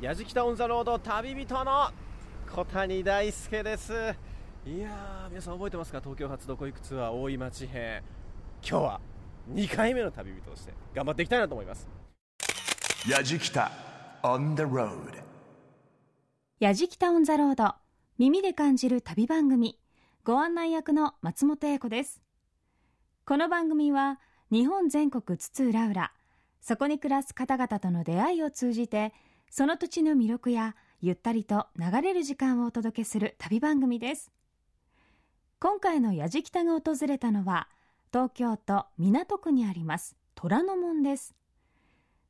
矢敷タウンザロード旅人の小谷大輔です。いやー皆さん覚えてますか？東京発どこ行くツアー大井町編。今日は2回目の旅人として頑張っていきたいなと思います。矢敷タ on the road. 矢敷タウンザロード耳で感じる旅番組。ご案内役の松本英子です。この番組は日本全国津々浦々。そこに暮らす方々との出会いを通じてその土地の魅力やゆったりと流れる時間をお届けする旅番組です。今回の矢敷北が訪れたのは東京都港区にあります虎ノ門です。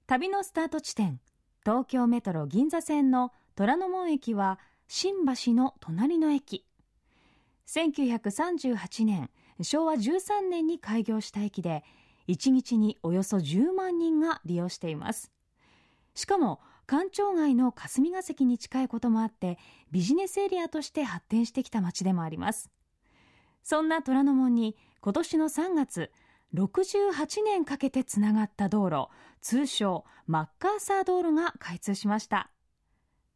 旅のスタート地点東京メトロ銀座線の虎ノ門駅は新橋の隣の駅。1938年昭和13年に開業した駅で1日におよそ10万人が利用しています。しかも官庁街の霞が関に近いこともあってビジネスエリアとして発展してきた街でもあります。そんな虎ノ門に今年の3月68年かけてつながった道路通称マッカーサー道路が開通しました。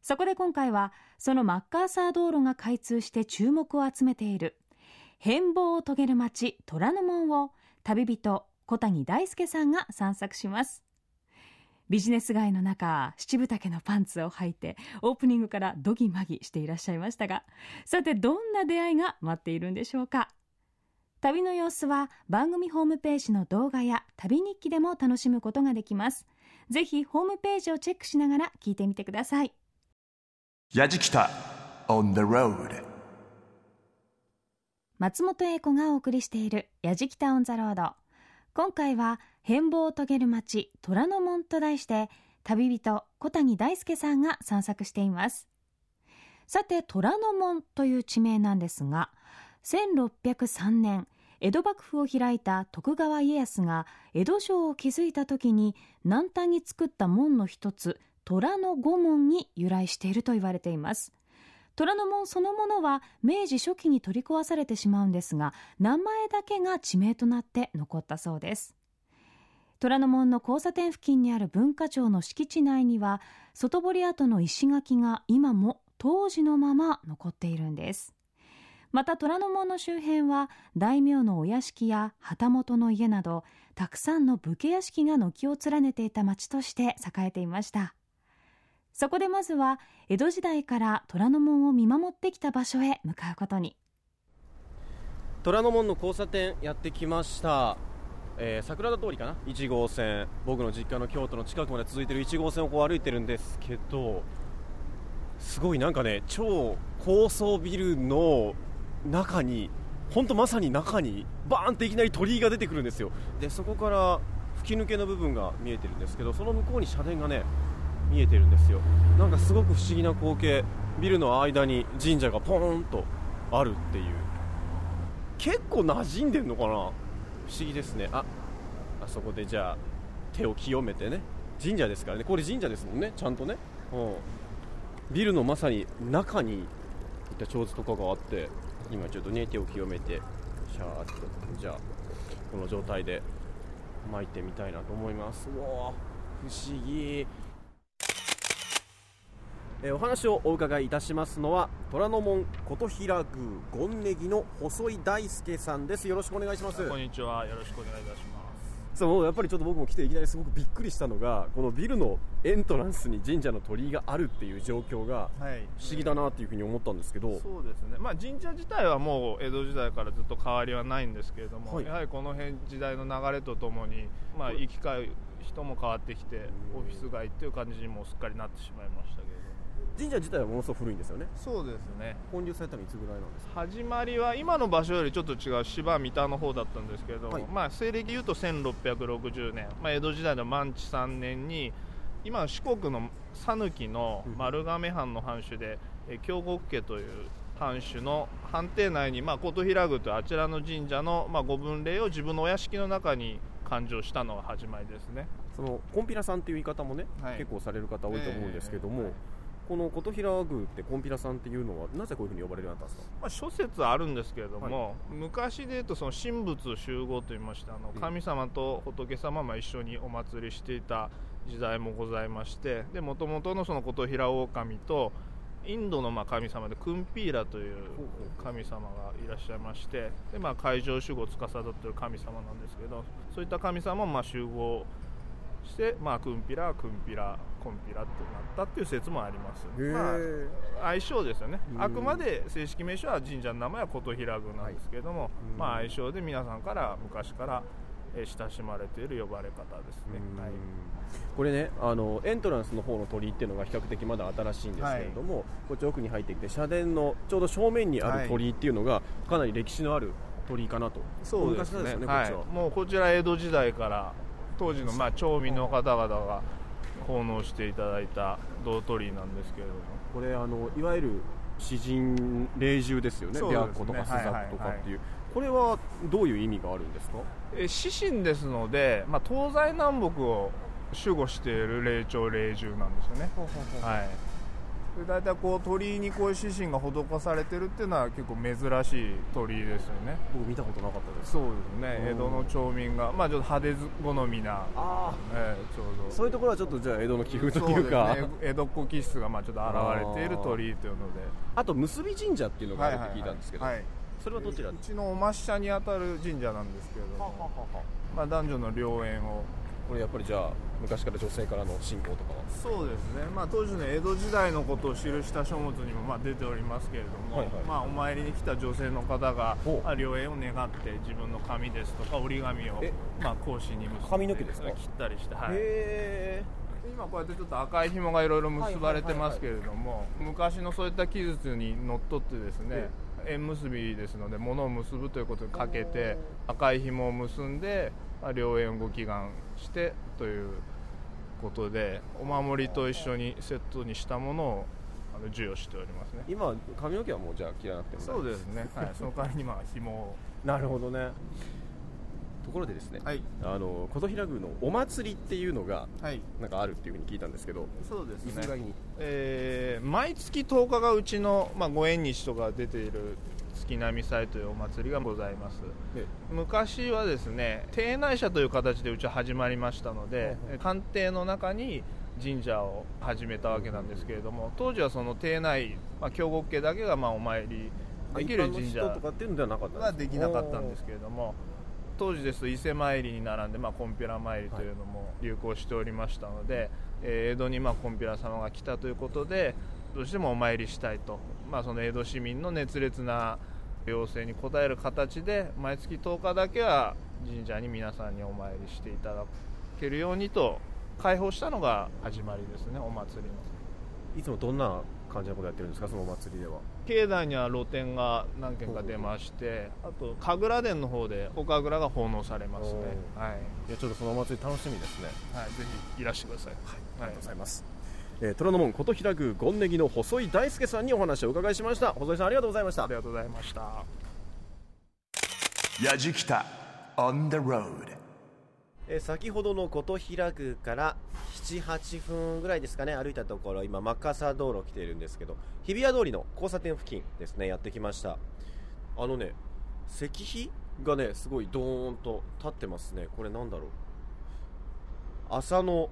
そこで今回はそのマッカーサー道路が開通して注目を集めている変貌を遂げる街虎ノ門を旅人小谷大輔さんが散策します。ビジネス街の中七分丈のパンツを履いてオープニングからドギマギしていらっしゃいましたがさてどんな出会いが待っているんでしょうか？旅の様子は番組ホームページの動画や旅日記でも楽しむことができます。ぜひホームページをチェックしながら聞いてみてください。やじきた on the road. 松本英子がお送りしている「やじきたオン・ザ・ロード」今回は変貌を遂げる街虎ノ門と題して旅人小谷大輔さんが散策しています。さて虎ノ門という地名なんですが1603年江戸幕府を開いた徳川家康が江戸城を築いた時に南端に作った門の一つ虎の御門に由来していると言われています。虎ノ門そのものは明治初期に取り壊されてしまうんですが名前だけが地名となって残ったそうです。虎ノ門の交差点付近にある文化庁の敷地内には外堀跡の石垣が今も当時のまま残っているんです。また虎ノ門の周辺は大名のお屋敷や旗本の家などたくさんの武家屋敷が軒を連ねていた町として栄えていました。そこでまずは江戸時代から虎ノ門を見守ってきた場所へ向かうことに。虎ノ門の交差点やってきました、えー桜田通りかな？1号線僕の実家の京都の近くまで続いてる1号線をこう歩いてるんですけどすごいなんかね超高層ビルの中に本当まさに中にバーンっていきなり鳥居が出てくるんですよ。でそこから吹き抜けの部分が見えてるんですけどその向こうに社殿がね見えてるんですよ。なんかすごく不思議な光景。ビルの間に神社がポーンとあるっていう。結構馴染んでんのかな？不思議ですね。ああそこでじゃあ手を清めてね。神社ですからね。これ神社ですもんね。ちゃんとね。うん。ビルのまさに中にいた長図とかがあって今ちょっとね手を清めてシャーっとじゃあこの状態で巻いてみたいなと思います。うわ不思議。えーお話をお伺いいたしますのは虎ノ門琴平宮権ネギの細井大輔さんですよろしくお願いしますこんにちは。よろしくお願いいたします。そうやっぱりちょっと僕も来ていきなりすごくびっくりしたのがこのビルのエントランスに神社の鳥居があるっていう状況がはい。不思議だなっていうふうに思ったんですけど、そうですね。まあ神社自体はもう江戸時代からずっと変わりはないんですけれども、はいやはりこの辺時代の流れとともに、まあ行き交う人も変わってきて、オフィス街っていう感じにもうすっかりなってしまいましたけれども。神社自体はものすごく古いんですよね。そうですね。建立されたのいつぐらいなんですか？始まりは今の場所よりちょっと違う芝三田の方だったんですけれども、はい。まあ西暦でいうと1660年、まあ、江戸時代の満地3年に今の四国の讃岐の丸亀藩の藩主で、え京極家という藩主の藩邸内に、まあ、琴平宮というあちらの神社の、まあ、ご分霊を自分のお屋敷の中に勘定したのが始まりですね。そのコンピラさんっていう言い方もね、はい。結構される方多いと思うんですけども、ええこの琴平宮ってコンピラさんっていうのはなぜこういうふうに呼ばれるようになったんですか？まあ、諸説あるんですけれども、昔でいうとその神仏集合といいましてあのええ神様と仏様も一緒にお祭りしていた時代もございましてでもともとのその琴平狼とインドのまあ神様でクンピーラという。神様がいらっしゃいましてで、まあ、海上守護を司っている神様なんですけどそういった神様もまあ集合して、まあ、クンピラクンピラコンピラってなったっていう説もあります、まあ、相性ですよね。うん。あくまで正式名称は神社の名前は琴平宮なんですけども、うん。まあ、相性で皆さんから昔からえー親しまれている呼ばれ方ですね、はい。これねあのエントランスの方の鳥居っていうのが比較的まだ新しいんですけれども、こっち奥に入ってきて社殿のちょうど正面にある鳥居っていうのがかなり歴史のある鳥居かなと。そうですね。ねはいこっちは。もうこちら江戸時代から当時のまあ町民の方々が奉納していただいた銅鳥居なんですけれどもこれあのいわゆる詩人霊獣ですよねそうですね。白虎とかスザクとかっていう、はこれはどういう意味があるんですか？え獅神ですので、まあ、東西南北を守護している霊長霊獣なんですよね。はい。で大体こう鳥居にこういう獅神が施されてるっていうのは結構珍しい鳥居ですよね。僕見たことなかったです。そうですね。うん。江戸の町民がまあちょっと派手好みな、あええちょうど。そういうところはちょっとじゃあ江戸の気風というか。ね。江戸っ子気質がまあちょっと現れている鳥居というので。あと結び神社っていうのがあるって聞いたんですけど、はいそれはどちら？うちのお抹社にあたる神社なんですけれども、まあ、男女の良縁を。これやっぱりじゃあ昔から女性からの信仰とかは。そうですね、まあ、当時の江戸時代のことを記した書物にもまあ出ておりますけれども、はいはい。まあ、お参りに来た女性の方が良縁を願って自分の髪ですとか折り紙をえ？まあ格子に結んで髪の毛ですか？切ったりして、はい、今こうやってちょっと赤い紐がいろいろ結ばれてますけれども、昔のそういった記述にのっとってですね縁結びですので物を結ぶということにかけて赤い紐を結んでまあ良縁をご祈願してということでお守りと一緒にセットにしたものをあの授与しておりますね。今髪の毛はもうじゃあ切らなくてもそうですね、はい、その代わりにまあ紐を。なるほどね。ところでですね、はい。あの琴平宮のお祭りっていうのがはい。なんかあるっていうふうに聞いたんですけどそうですね。えー毎月10日がうちの、まあ、ご縁日とか出ている月並祭というお祭りがございます。で昔はですね邸内社という形でうちは始まりましたので官邸の中に神社を始めたわけなんですけれども当時はその邸内、まあ、京極家だけがまあお参りできる神社人とかっていうのではなかったはできなかったんですけれども当時ですと伊勢参りに並んで、まあ、コンピュラ参りというのも流行しておりましたので、えー江戸にまあコンピュラ様が来たということでどうしてもお参りしたいと、まあ、その江戸市民の熱烈な要請に応える形で毎月10日だけは神社に皆さんにお参りしていただけるようにと開放したのが始まりですねお祭りの。いつもどんな感じのことやってるんですかそのお祭りでは？境内には露店が何軒か出ましてあと神楽殿の方でお神楽が奉納されますね。おはい、いやちょっとそのお祭り楽しみですね。はい、ぜひいらしてください、ありがとうございます、えー、虎ノ門琴平宮権ネギの細井大輔さんにお話をお伺いしました。細井さんありがとうございました。ありがとうございました。やじきた on the road えー先ほどの琴平宮から78分ぐらいですかね歩いたところ今マッカーサー道路来ているんですけど日比谷通りの交差点付近ですねやってきました。あのね石碑がねすごいドーンと立ってますね。これなんだろう。浅野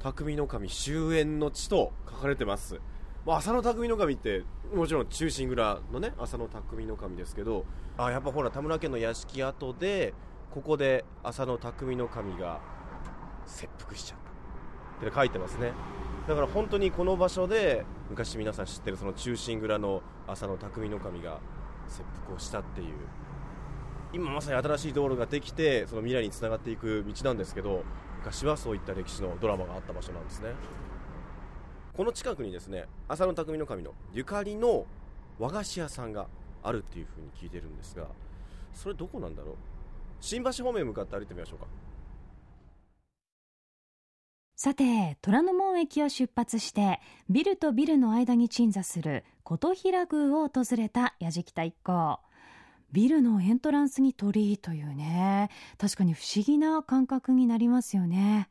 匠の神終焉の地と書かれてます。まあ浅野匠の神ってもちろん中心蔵のね浅野匠の神ですけど。あやっぱほら田村家の屋敷跡でここで浅野匠の神が切腹しちゃった。って書いてますね。だから本当にこの場所で昔皆さん知ってるその中心蔵の浅野匠の神が切腹をしたっていう。今まさに新しい道路ができてその未来につながっていく道なんですけど昔はそういった歴史のドラマがあった場所なんですね。この近くにですね浅野匠の神のゆかりの和菓子屋さんがあるっていうふうに聞いてるんですがそれどこなんだろう？新橋方面向かって歩いてみましょうか。さて虎ノ門駅を出発してビルとビルの間に鎮座する琴平宮を訪れた矢敷田一行。ビルのエントランスに鳥居というね。確かに不思議な感覚になりますよね。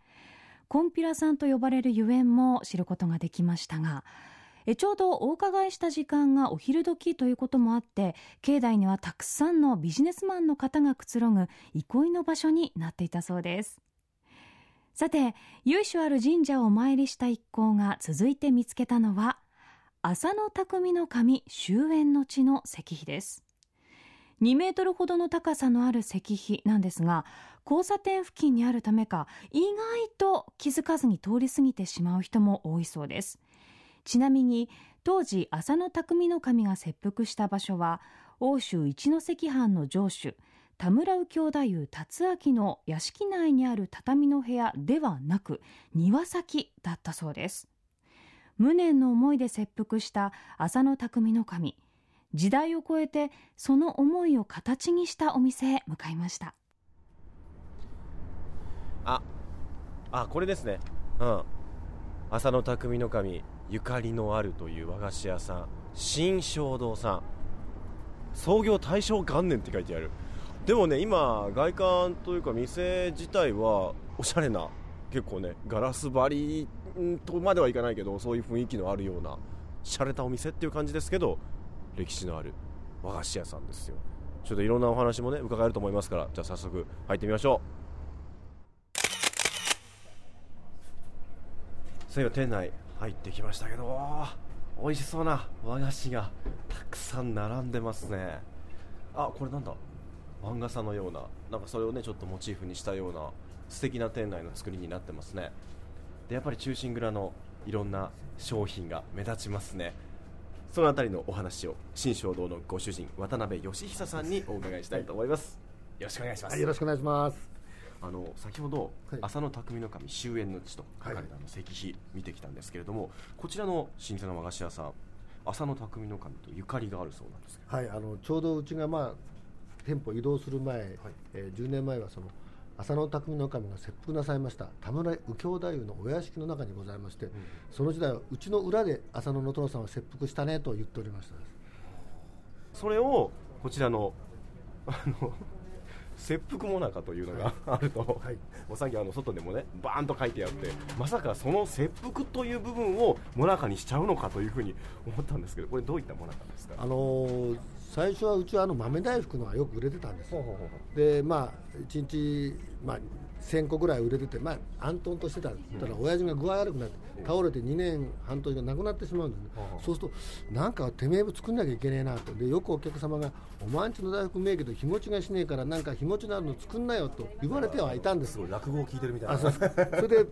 コンピラさんと呼ばれるゆえんも知ることができましたが。えちょうどお伺いした時間がお昼時ということもあって境内にはたくさんのビジネスマンの方がくつろぐ憩いの場所になっていたそうです。さて由緒ある神社をお参りした一行が続いて見つけたのは浅野匠の神終焉の地の石碑です。2メートルほどの高さのある石碑なんですが交差点付近にあるためか意外と気づかずに通り過ぎてしまう人も多いそうです。ちなみに当時浅野匠の神が切腹した場所は欧州一関藩の城主田村右京太夫達明の屋敷内にある畳の部屋ではなく庭先だったそうです。無念の思いで切腹した浅野匠の神。時代を超えてその思いを形にしたお店へ向かいました。ああこれですね。うん。浅野匠の神ゆかりのあるという和菓子屋さん新正堂さん。創業大正元年って書いてある。でもね今外観というか店自体はおしゃれな結構ねガラス張りとまではいかないけどそういう雰囲気のあるような洒落たお店っていう感じですけど歴史のある和菓子屋さんですよ。ちょっといろんなお話もね伺えると思いますからじゃあ早速入ってみましょう。そういえば店内入ってきましたけど美味しそうな和菓子がたくさん並んでますね。あこれなんだ？漫画さのようななんかそれをねちょっとモチーフにしたような素敵な店内の作りになってますね。でやっぱり中心蔵のいろんな商品が目立ちますね。そのあたりのお話を新正堂のご主人渡辺義久さんにお伺いしたいと思います。よろしくお願いします、はい、よろしくお願いします。あの先ほど、はい。浅野匠の神終焉の地と書かれたあの石碑見てきたんですけれども、こちらの老舗の和菓子屋さん浅野匠の神とゆかりがあるそうなんですけど。はいあのちょうどうちがまあ店舗移動する前、えー10年前はその浅野匠の神が切腹なさいました田村右京太夫のお屋敷の中にございまして、その時代はうちの裏で浅野の殿さんは切腹したねと言っておりましたそれをこちらの あの切腹もなかというのがあると、はい。おさっきあの外でもねバーンと書いてあってまさかその切腹という部分をもなかにしちゃうのかというふうに思ったんですけどこれどういったもなかですか？あのー最初はうちはあの豆大福のがよく売れてたんです。でまあ1日、まあ、1000個ぐらい売れてて、まあ、暗沌としてた。たら親父が具合悪くなって倒れて2年半年が亡くなってしまうんですね、そうするとなんかてめえ作んなきゃいけねえなと。でよくお客様が「お前んちの大福名義で日持ちがしねえからなんか日持ちのあるの作んなよ」と言われてはいたんです。落語を聞いてるみたいあそう。それで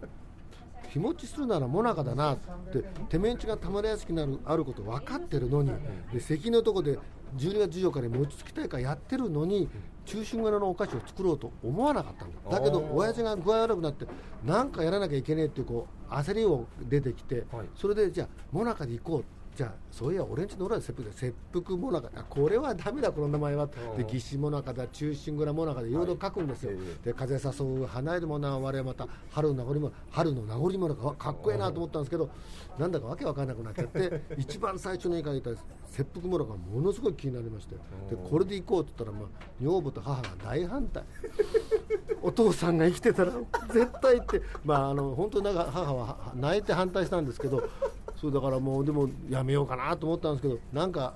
日持ちするならもなかだなっててめえんちが田村屋敷にあるあること分かってるのにで関のとこで12月14日に餅つき大会やってるのに中心蔵のお菓子を作ろうと思わなかったんだ。だけど親父が具合悪くなって何かやらなきゃいけねえっていうこう焦りを出てきて、それでじゃあもなかで行こうじゃあそういや俺んちの裏で切腹で切腹もなかあこれはダメだこの名前は。で義士もなかだ中心蔵もなかでい。ろいろ書くんですよ、で風誘う花えるものは我々また春の名残も春の名残もなかかっこええなと思ったんですけどなんだかわけわかんなくなっちゃって 一番最初に書いた切腹もなかがものすごい気になりまして。でこれで行こうって言ったら、まあ、女房と母が大反対。お父さんが生きてたら絶対って、まあ、あの本当になんか母は泣いて反対したんですけどそうだからもうでもやめようかなと思ったんですけどなんか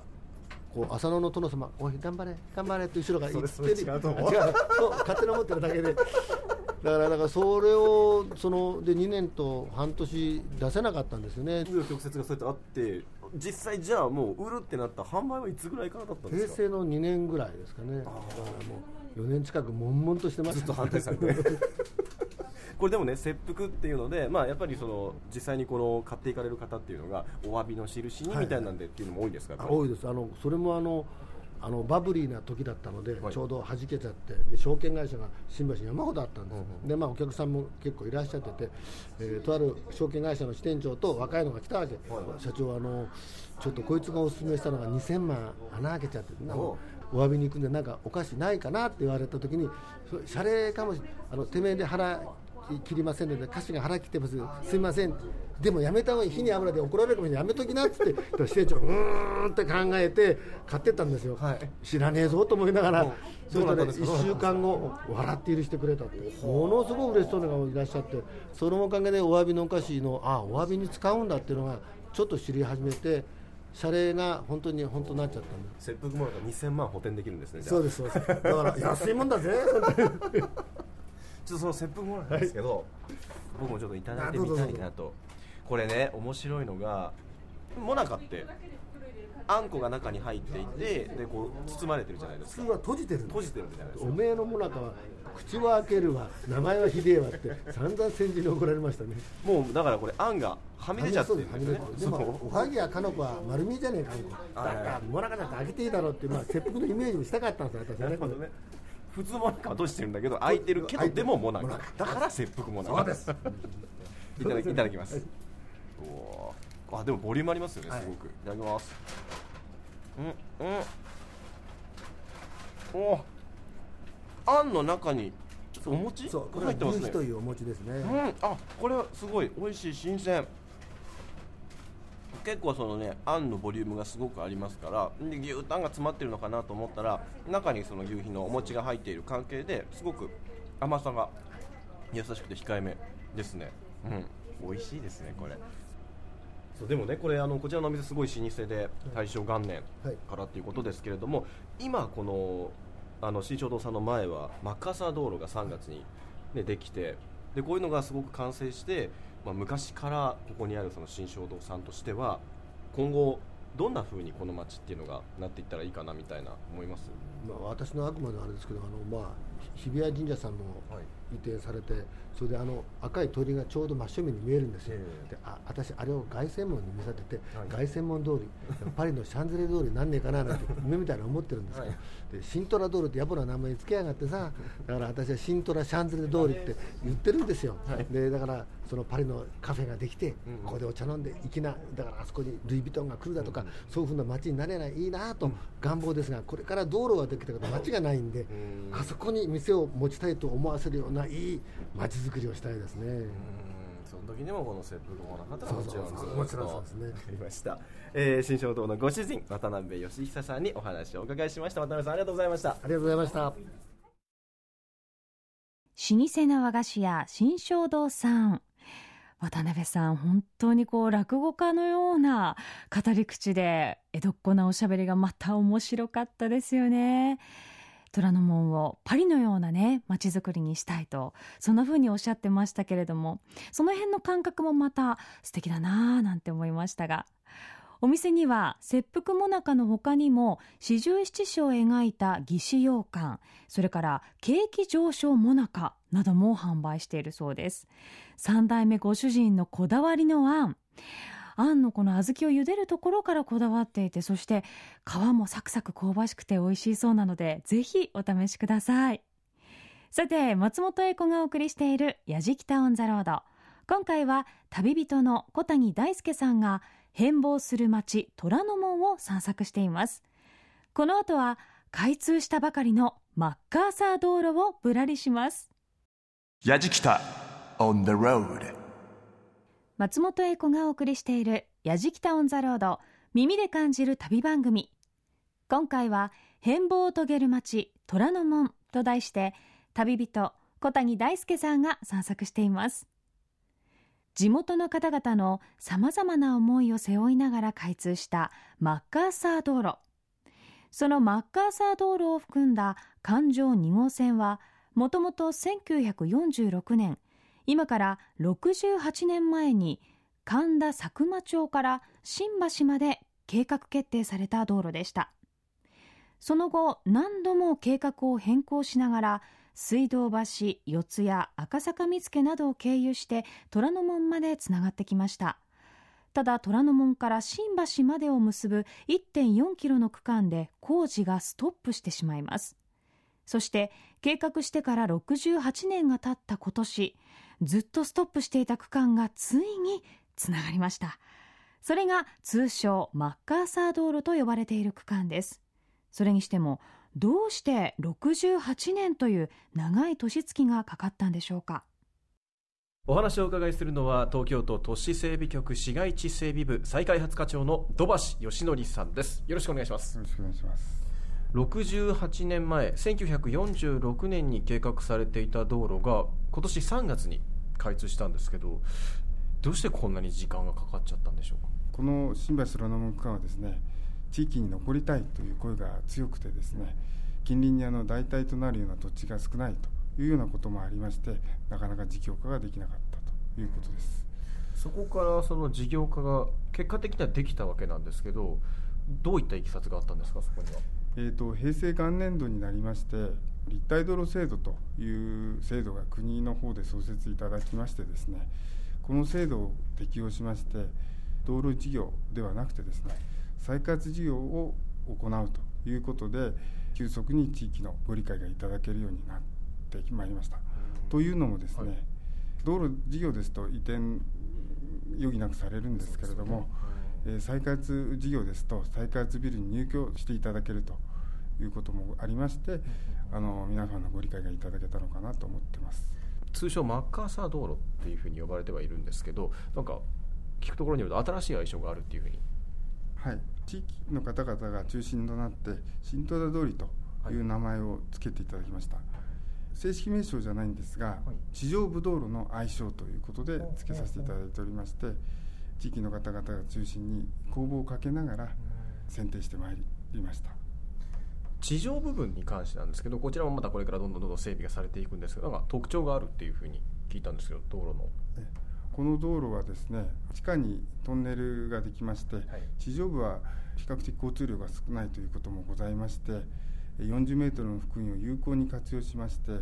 こう浅野の殿様「おい頑張れ頑張れ」って後ろから言ってる。違う勝手に思ってるだけで。だからだからそれをそので2年と半年出せなかったんですよね。紆余曲折がそうやってあって実際じゃあもう売るってなった販売はいつぐらいからだったんですか？平成の2年ぐらいですかね。だからもう4年近く悶々としてます。ずっと反対されてこれでもね切腹っていうので、まあ、やっぱりその実際にこの買っていかれる方っていうのがお詫びの印にみたいなんでっていうのも多いんですか、あ多いです。あのそれもあのあのバブリーな時だったので、はい。ちょうど弾けちゃってで証券会社が新橋に山ほどあったんです、でまあ、お客さんも結構いらっしゃってて、えーとある証券会社の支店長と若いのが来たわけ、社長あのちょっとこいつがお勧めしたのが2000万穴開けちゃっておお詫びに行くんでなんかお菓子ないかなって言われた時にそ謝礼かもしあのてめえで腹切りませんので歌詞が腹切ってます。すいません。でもやめた方がいい。火に油で怒られるかもしれない。やめときなっつって支店長うーんって考えて買ってったんですよ、知らねえぞと思いながら。そしたら1週間後笑って許してくれたってものすごく嬉しそうな方がいらっしゃってそのおかげでお詫びのお菓子のあお詫びに使うんだっていうのがちょっと知り始めて謝礼が本当に本当になっちゃったんで切腹もなんか2000万補填できるんですねじゃあ。そうですそうです。だから安いもんだぜちょっとその切腹もなんですけど、僕もちょっといただいてみたいなと。これね面白いのがモナカってあんこが中に入っていてでこう包まれてるじゃないですか。普通は閉じてるん閉じてるじゃないですおかめえのもなかは口は開けるわ。名前はひでえわって散々戦時に怒られましたね。もうだからこれあんがはみ出ちゃってるんはですね。でもおはぎやかの子は丸見えじゃねえかあんこ。だからもなかだって開けていいだろうっていうまあ切腹のイメージにしたかったんですよ私はね。なるほどね普通モナカは閉じてるんだけど開いてるけどでもモナカだから切腹モナカそうです。いただきいただきます。おー。あでもボリュームありますよねすごく、い、ただきます。うんうん。おー。あんの中にちょっとお餅？そうこれは入ってますね。というお餅ですね、うん、あこれはすごい美味しい新鮮結構そのねあんのボリュームがすごくありますからで牛タンが詰まってるのかなと思ったら中にその牛皮のお餅が入っている関係ですごく甘さが優しくて控えめですね。うん。美味しいですねこれ。そうでもねこれあのこちらのお店すごい老舗で大正元年はい。からっていうことですけれども、今このあの新正堂さんの前はマッカーサー道路が3月に、ね、できてでこういうのがすごく完成して、まあ、昔からここにあるその新正堂さんとしては今後どんな風にこの街っていうのがなっていったらいいかなみたいな思います？まあ、私のあくまであれですけどあの、まあ、ひ日比谷神社さんも移転されて、それであの赤い鳥がちょうど真正面に見えるんですよ、えであ私、あれを凱旋門に見立てて、はい。凱旋門通り、パリのシャンゼリゼ通りになんねえかななんて 夢みたいなの思ってるんですけど、でシントラ通りって野暮な名前につけやがってさ、だから私はシントラシャンゼリゼ通りって言ってるんですよ、でだからそのパリのカフェができて、ここでお茶飲んで粋な、だからあそこにルイ・ヴィトンが来るだとか、そういうふうな街になれないいいなと願望ですが、これから道路ができたけど、街がないんで、あそこに店を持ちたいと思わせるようないい街づくりをしたいですね。うん。その時にもこの切腹もなかったらもちろんそうそうずっともちろんそうですね。わかりました、えー新正堂のご主人渡辺義久さんにお話をお伺いしました。渡辺さんありがとうございました。ありがとうございました。老舗の和菓子屋新正堂さん渡辺さん本当にこう落語家のような語り口で江戸っ子なおしゃべりがまた面白かったですよね。虎ノ門をパリのようなね街づくりにしたいとそんな風におっしゃってましたけれどもその辺の感覚もまた素敵だなぁなんて思いましたがお店には切腹もなかの他にも四十七士を描いた義士羊羹それから景気上昇もなかなども販売しているそうです。三代目ご主人のこだわりのあんあんのこの小豆を茹でるところからこだわっていてそして皮もサクサク香ばしくて美味しいそうなのでぜひお試しください。さて松本英子がお送りしている「やじきたオン・ザ・ロード」今回は旅人の小谷大輔さんが変貌する町虎ノ門を散策しています。この後は開通したばかりのマッカーサー道路をぶらりします。やじきた on the road 松本英子がお送りしている「やじきたオン・ザ・ロード」耳で感じる旅番組。今回は「変貌を遂げる街虎ノ門」と題して旅人小谷大輔さんが散策しています地元の方々のさまざまな思いを背負いながら開通したマッカーサー道路。そのマッカーサー道路を含んだ環状2号線はもともと1946年今から68年前に神田佐久間町から新橋まで計画決定された道路でした。その後何度も計画を変更しながら水道橋四谷赤坂見附などを経由して虎ノ門までつながってきました。ただ虎ノ門から新橋までを結ぶ1.4キロの区間で工事がストップしてしまいます。そして計画してから68年が経った今年ずっとストップしていた区間がついにつながりました。それが通称マッカーサー道路と呼ばれている区間です。それにしてもどうして68年という長い年月がかかったんでしょうか？お話をお伺いするのは東京都都市整備局市街地整備部再開発課長の土橋義則さんです。よろしくお願いします。よろしくお願いします。68年前1946年に計画されていた道路が今年3月に開通したんですけどどうしてこんなに時間がかかっちゃったんでしょうか？この新橋虎ノ門区間はですね、地域に残りたいという声が強くてですね、近隣にあの代替となるような土地が少ないというようなこともありまして、なかなか事業化ができなかったいうことです。そこからその事業化が結果的にはできたわけなんですけどどういったいきさつがあったんですかそこには？えー、と平成元年度になりまして立体道路制度という制度が国の方で創設いただきましてですねこの制度を適用しまして道路事業ではなくてですね再開発事業を行うということで急速に地域のご理解がいただけるようになってまいりました。というのもですね、はい道路事業ですと移転余儀なくされるんですけれども、えー再開発事業ですと再開発ビルに入居していただけるということもありまして、あの皆さんのご理解がいただけたのかなと思ってます。通称マッカーサー道路っていうふうに呼ばれてはいるんですけどなんか聞くところによると新しい愛称があるっていうふうにはい、地域の方々が中心となって新戸田通りという名前を付けていただきました、正式名称じゃないんですが、地上部道路の愛称ということで付けさせていただいておりまして地域の方々が中心に公募をかけながら選定してまいりました。地上部分に関してなんですけどこちらもまたこれからどんどんどんどん整備がされていくんですけどなんか特徴があるっていうふうに聞いたんですけど道路の。えこの道路はですね地下にトンネルができまして、地上部は比較的交通量が少ないということもございまして40メートルの幅員を有効に活用しまして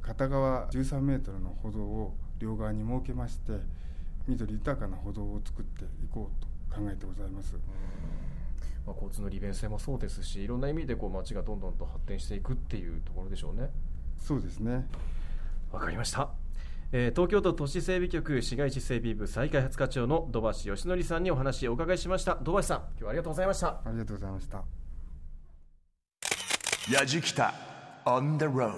片側13メートルの歩道を両側に設けまして緑豊かな歩道を作っていこうと考えてございます。まあ、交通の利便性もそうですしいろんな意味でこう街がどんどんと発展していくっていうところでしょうね。そうですね。わかりました、えー東京都都市整備局市街地整備部再開発課長の土橋義則さんにお話をお伺いしました。土橋さん今日はありがとうございました。ありがとうございました。やじきた on the road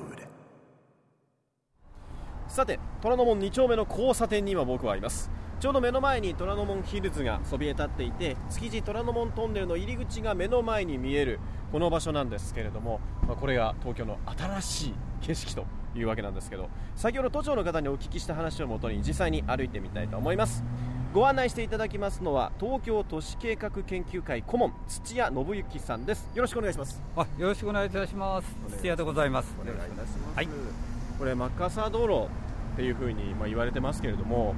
さて虎ノ門2丁目の交差点に今僕はいます。ちょうど目の前に虎ノ門ヒルズがそびえ立っていて築地虎ノ門トンネルの入り口が目の前に見えるこの場所なんですけれども、まあこれが東京の新しい景色というわけなんですけど先ほど都庁の方にお聞きした話をもとに実際に歩いてみたいと思います。ご案内していただきますのは東京都市計画研究会顧問土屋信之さんです。よろしくお願いします。あよろしくお願いいたします。土屋でございます。お願いいたします、はい。これマッカーサー道路っていうふうにまあ言われてますけれども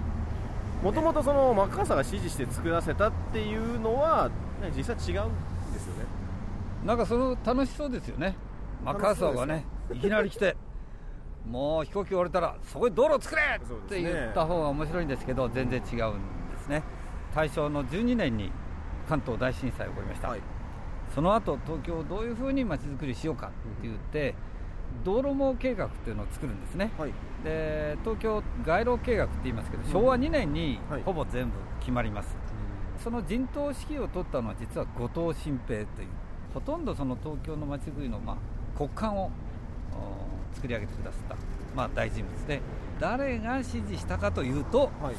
もともとそのマッカーサーが指示して作らせたっていうのはね実際違うんですよね。なんかその楽しそうですよね。マッカーサーがね。いきなり来てもう飛行機降りたらそこに道路作れ！って言った方が面白いんですけど全然違うんですね。大正の12年に関東大震災が起こりました、はい。その後東京をどういうふうにまちづくりしようかって言って、道路網計画っていうのを作るんですね。はい。で東京街路計画って言いますけど、昭和2年にはい。ほぼ全部決まります、その陣頭指揮を取ったのは実は後藤新平というほとんどその東京の街づくりの、まあ、骨幹をお作り上げてくださった、まあ、大人物で誰が指示したかというと、はい。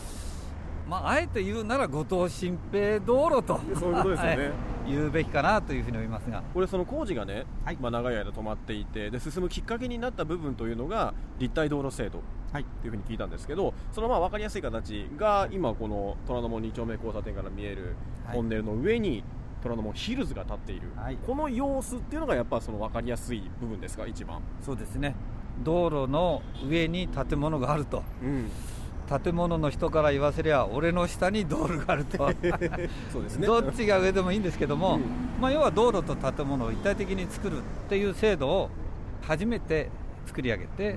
まあ、あえて言うなら後藤新平道路とそういうことですよね。はい。言うべきかなというふうに思いますが。これその工事がね、はい。まあ、長い間止まっていてで進むきっかけになった部分というのが立体道路制度はい。というふうに聞いたんですけどそのまあ分かりやすい形が今この虎ノ門2丁目交差点から見えるはい。トンネルの上に虎ノ門ヒルズが立っている、はい。この様子っていうのがやっぱその分かりやすい部分ですか？一番、そうですね。道路の上に建物があると。うん、建物の人から言わせりゃ俺の下に道路があると。そうですね。どっちが上でもいいんですけども、うん。まあ、要は道路と建物を一体的に作るっていう制度を初めて作り上げて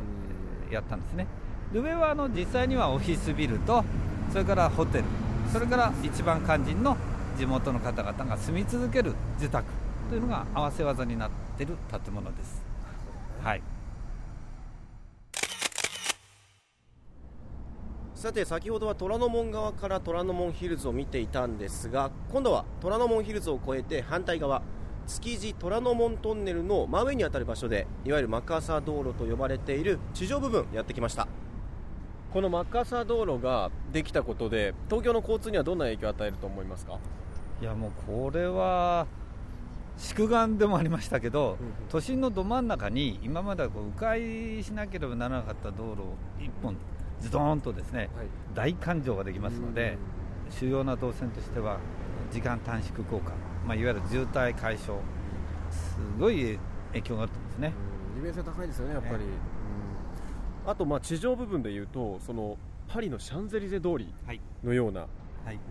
やったんですね。で上はあの実際にはオフィスビルとそれからホテルそれから一番肝心の地元の方々が住み続ける住宅というのが合わせ技になっている建物です。はい。さて先ほどは虎ノ門側から虎ノ門ヒルズを見ていたんですが今度は虎ノ門ヒルズを越えて反対側築地虎ノ門トンネルの真上にあたる場所でいわゆるマッカーサー道路と呼ばれている地上部分やってきました。このマッカーサー道路ができたことで東京の交通にはどんな影響を与えると思いますか？いやもうこれは宿願でもありましたけど、都心のど真ん中に今まではこう迂回しなければならなかった道路を一本ズドーンとですね、大環状ができますので、主要な動線としては時間短縮効果、まあ、いわゆる渋滞解消すごい影響があると思うんですね。利便性高いですよねやっぱり、あとまあ地上部分でいうとそのパリのシャンゼリゼ通りはい。のようなはい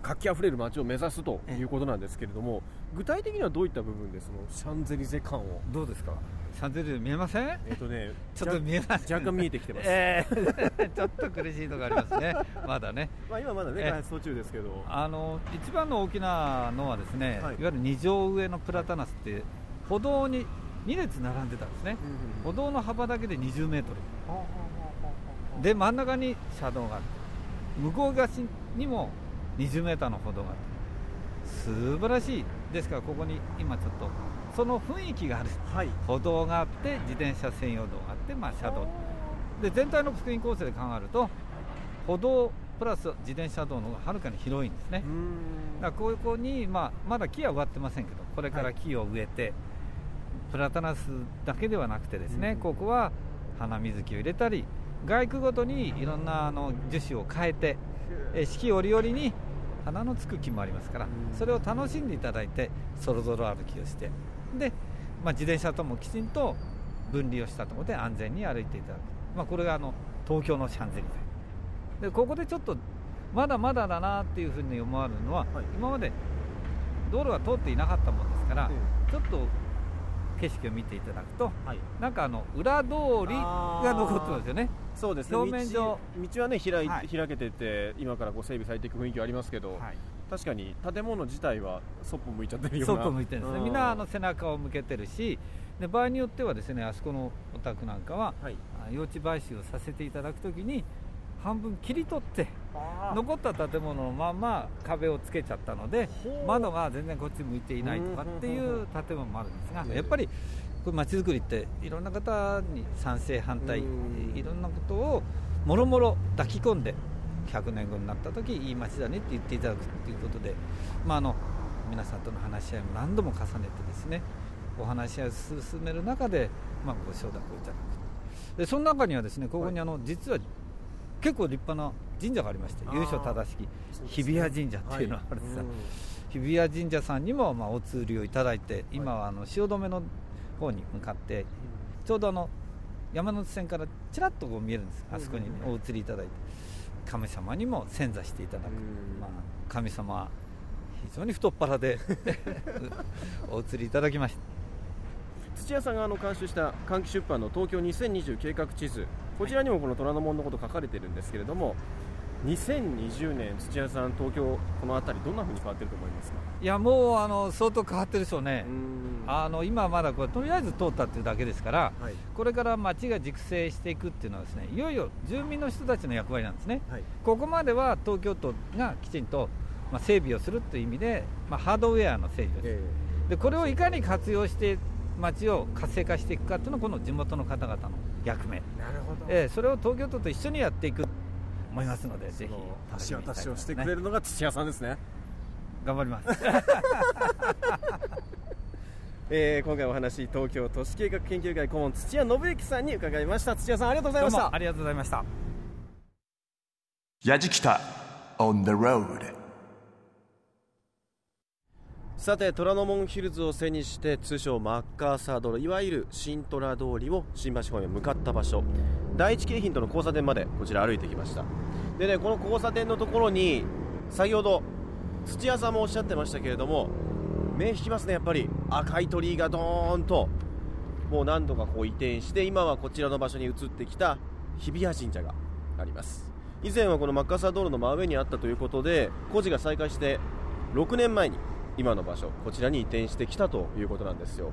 活気あふれる街を目指すということなんですけれども具体的にはどういった部分でそのシャンゼリゼ感を？どうですか？シャンゼリゼ見えません？えっ、とね ちょっと見えます若干見えてきてます、えー ちょっと苦しいとこありますね。まだね。まあ、今まだねえ開発途中ですけど。あの一番の大きなのはですね、はい。い、わゆる二条上のプラタナスって歩道に2列並んでたんですね、歩道の幅だけで20メートル。で真ん中に車道があって向こう側にも20メーターの歩道があ素晴らしい。ですからここに今ちょっとその雰囲気がある。はい。歩道があって自転車専用道があって、まあ、車道。で全体のスクリーン構成で考えると歩道プラス自転車道の方がはるかに広いんですね。だからここに、まあ、まだ木は植わってませんけどこれから木を植えて、プラタナスだけではなくてですね、うん。ここは花水木を入れたり外区ごとにいろんなあの樹種を変えてえ四季折々に花のつく木もありますから、うん。それを楽しんでいただいてそろそろ歩きをしてで、まあ、自転車ともきちんと分離をしたところで安全に歩いていただく、まあ、これがあの東京のシャンゼリゼ。でここでちょっとまだまだだなっていうふうに思われるのは、はい。今まで道路が通っていなかったものですから、ちょっと景色を見ていただくとはい。なんかあの裏通りが残ってますよねそうですね。表面上。道道はね開い、はい。開けてて今からこう整備されていく雰囲気はありますけど、はい。確かに建物自体はそっぽ向いちゃってるような。そっぽ向いてるんですね。うみんなあの背中を向けてるしで場合によってはですねあそこのお宅なんかははい。あ用地買収をさせていただくときに半分切り取って残った建物のまま壁をつけちゃったので窓が全然こっち向いていないとかっていう建物もあるんですがうんやっぱりこれ街づくりっていろんな方に賛成反対うん。いろんなことをもろもろ抱き込んで100年後になった時いい街だねって言っていただくということで、まあ、あの皆さんとの話し合いも何度も重ねてですねお話し合いを進める中で、まあ、ご承諾をいただくでその中にはですねここにあの、実は結構立派な神社がありまして由緒正しき日比谷神社っていうのがあるんですが、日比谷神社さんにもまあお通りをいただいて今はあの汐留の方に向かってちょうどあの山手線からちらっとこう見えるんです。あそこにお移りいただいて神様にも宣座していただく、うん。まあ、神様は非常に太っ腹で お移りいただきました。土屋さんがあの監修した換気出版の東京2020計画地図。こちらにもこの虎ノ門のこと書かれてるんですけれども2020年土屋さん東京この辺りどんな風に変わってると思いますか？いやもうあの相当変わってるでしょうね、ああの今はまだこれとりあえず通ったっていうだけですからはい。これから街が熟成していくっていうのはですねいよいよ住民の人たちの役割なんですね。はい。ここまでは東京都がきちんと、まあ、整備をするという意味で、まあ、ハードウェアの整備をする、えでこれをいかに活用して街を活性化していくかっていうのはこの地元の方々の役目、えなるほど。えーそれを東京都と一緒にやっていくと思いますのでぜひ橋渡しをしてくれるるのが土屋さんですね、頑張ります。えー今回お話東京都市計画研究会顧問土屋信之さんに伺いました。土屋さんありがとうございました。どうもありがとうございました。やじきた on the road さて虎ノ門ヒルズを背にして通称マッカーサー道路いわゆる新虎通りを新橋方面向かった場所。第一京浜との交差点までこちら歩いてきました。でねこの交差点のところに先ほど土屋さんもおっしゃってましたけれども目引きますねやっぱり。赤い鳥居がドーンと。もう何度かこう移転して今はこちらの場所に移ってきた日比谷神社があります。以前はこのマッカーサー道路の真上にあったということで工事が再開して6年前に今の場所こちらに移転してきたということなんですよ、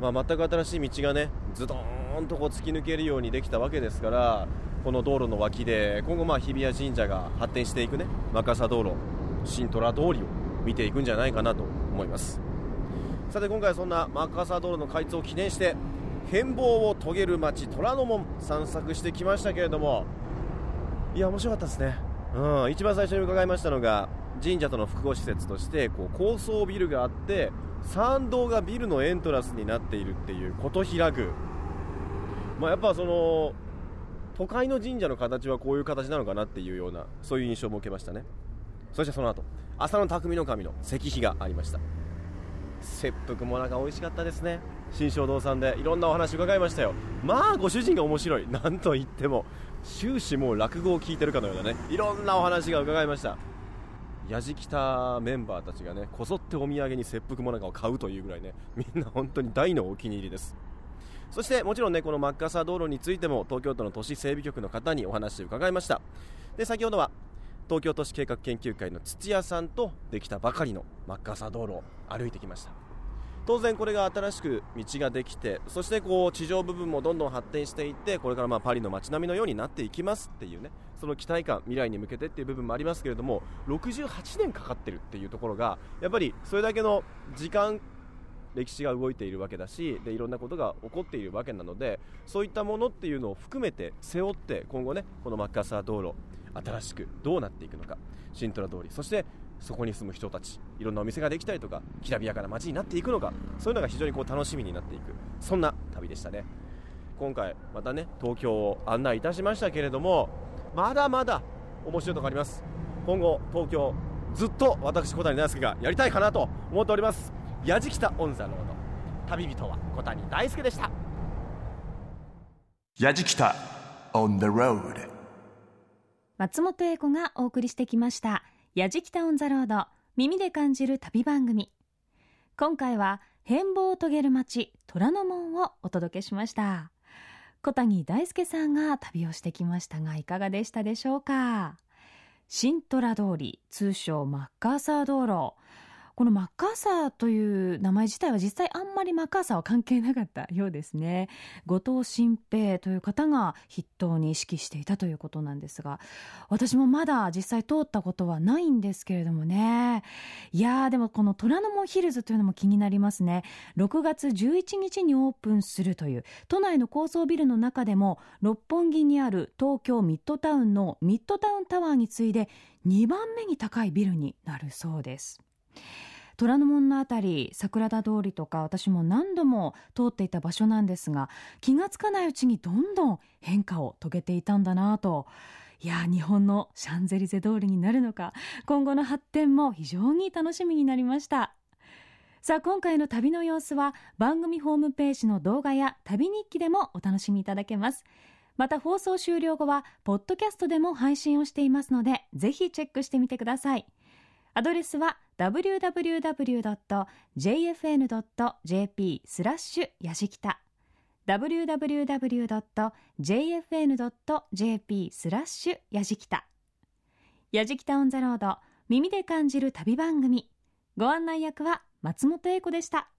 まあ、全く新しい道がねズドーンとこう突き抜けるようにできたわけですからこの道路の脇で今後まあ日比谷神社が発展していくねマッカーサー道路新虎通りを見ていくんじゃないかなと思います。さて今回はそんなマッカーサー道路の開通を記念して変貌を遂げる街虎ノ門散策してきましたけれどもいや面白かったですね、うん、一番最初に伺いましたのが神社との複合施設としてこう高層ビルがあって参道がビルのエントランスになっているっていう琴平宮、まあ、やっぱその都会の神社の形はこういう形なのかなっていうようなそういう印象も受けましたね。そしてその後浅野匠の神の石碑がありました。切腹もなんか美味しかったですね。新正堂さんでいろんなお話伺いましたよ。まあご主人が面白い。なんといっても終始もう落語を聞いてるかのようなね。いろんなお話が伺いました。やじきたメンバーたちがねこぞってお土産に切腹もなかを買うというぐらいねみんな本当に大のお気に入りです。そしてもちろんねこのマッカーサー道路についても東京都の都市整備局の方にお話を伺いました。で先ほどは東京都市計画研究会の土屋さんとできたばかりのマッカーサー道路を歩いてきました。当然これが新しく道ができてそしてこう地上部分もどんどん発展していってこれからまあパリの街並みのようになっていきますっていうねその期待感未来に向けてっていう部分もありますけれども68年かかってるっていうところがやっぱりそれだけの時間歴史が動いているわけだしでいろんなことが起こっているわけなのでそういったものっていうのを含めて背負って今後ねこのマッカーサー道路新しくどうなっていくのかシントラ通りそしてそこに住む人たちいろんなお店ができたりとかきらびやかな街になっていくのかそういうのが非常にこう楽しみになっていくそんな旅でしたね。今回またね東京を案内いたしましたけれどもまだまだ面白いところあります。今後東京ずっと私小谷大輔がやりたいかなと思っております。やじきたオンザロード旅人は小谷大輔でした。やじきた on the road 松本英子がお送りしてきました「やじきた on the road 耳で感じる旅番組」今回は変貌を遂げる街虎ノ門をお届けしました。小谷大輔さんが旅をしてきましたがいかがでしたでしょうか？新虎通り通称マッカーサー道路。このマッカーサーという名前自体は実際あんまりマッカーサーは関係なかったようですね。後藤新平という方が筆頭に意識していたということなんですが私もまだ実際通ったことはないんですけれどもね。いやーでもこの虎ノ門ヒルズというのも気になりますね。6月11日にオープンするという都内の高層ビルの中でも六本木にある東京ミッドタウンのミッドタウンタワーに次いで2番目に高いビルになるそうです。虎ノ門のあたり桜田通りとか私も何度も通っていた場所なんですが気がつかないうちにどんどん変化を遂げていたんだなと。いや日本のシャンゼリゼ通りになるのか今後の発展も非常に楽しみになりました。さあ今回の旅の様子は番組ホームページの動画や旅日記でもお楽しみいただけます。また放送終了後はポッドキャストでも配信をしていますのでぜひチェックしてみてください。アドレスは www.jfn.jp スラッシュやじきた。www.jfn.jp スラッシュやじきた。やじきたオンザロード耳で感じる旅番組。ご案内役は松本英子でした。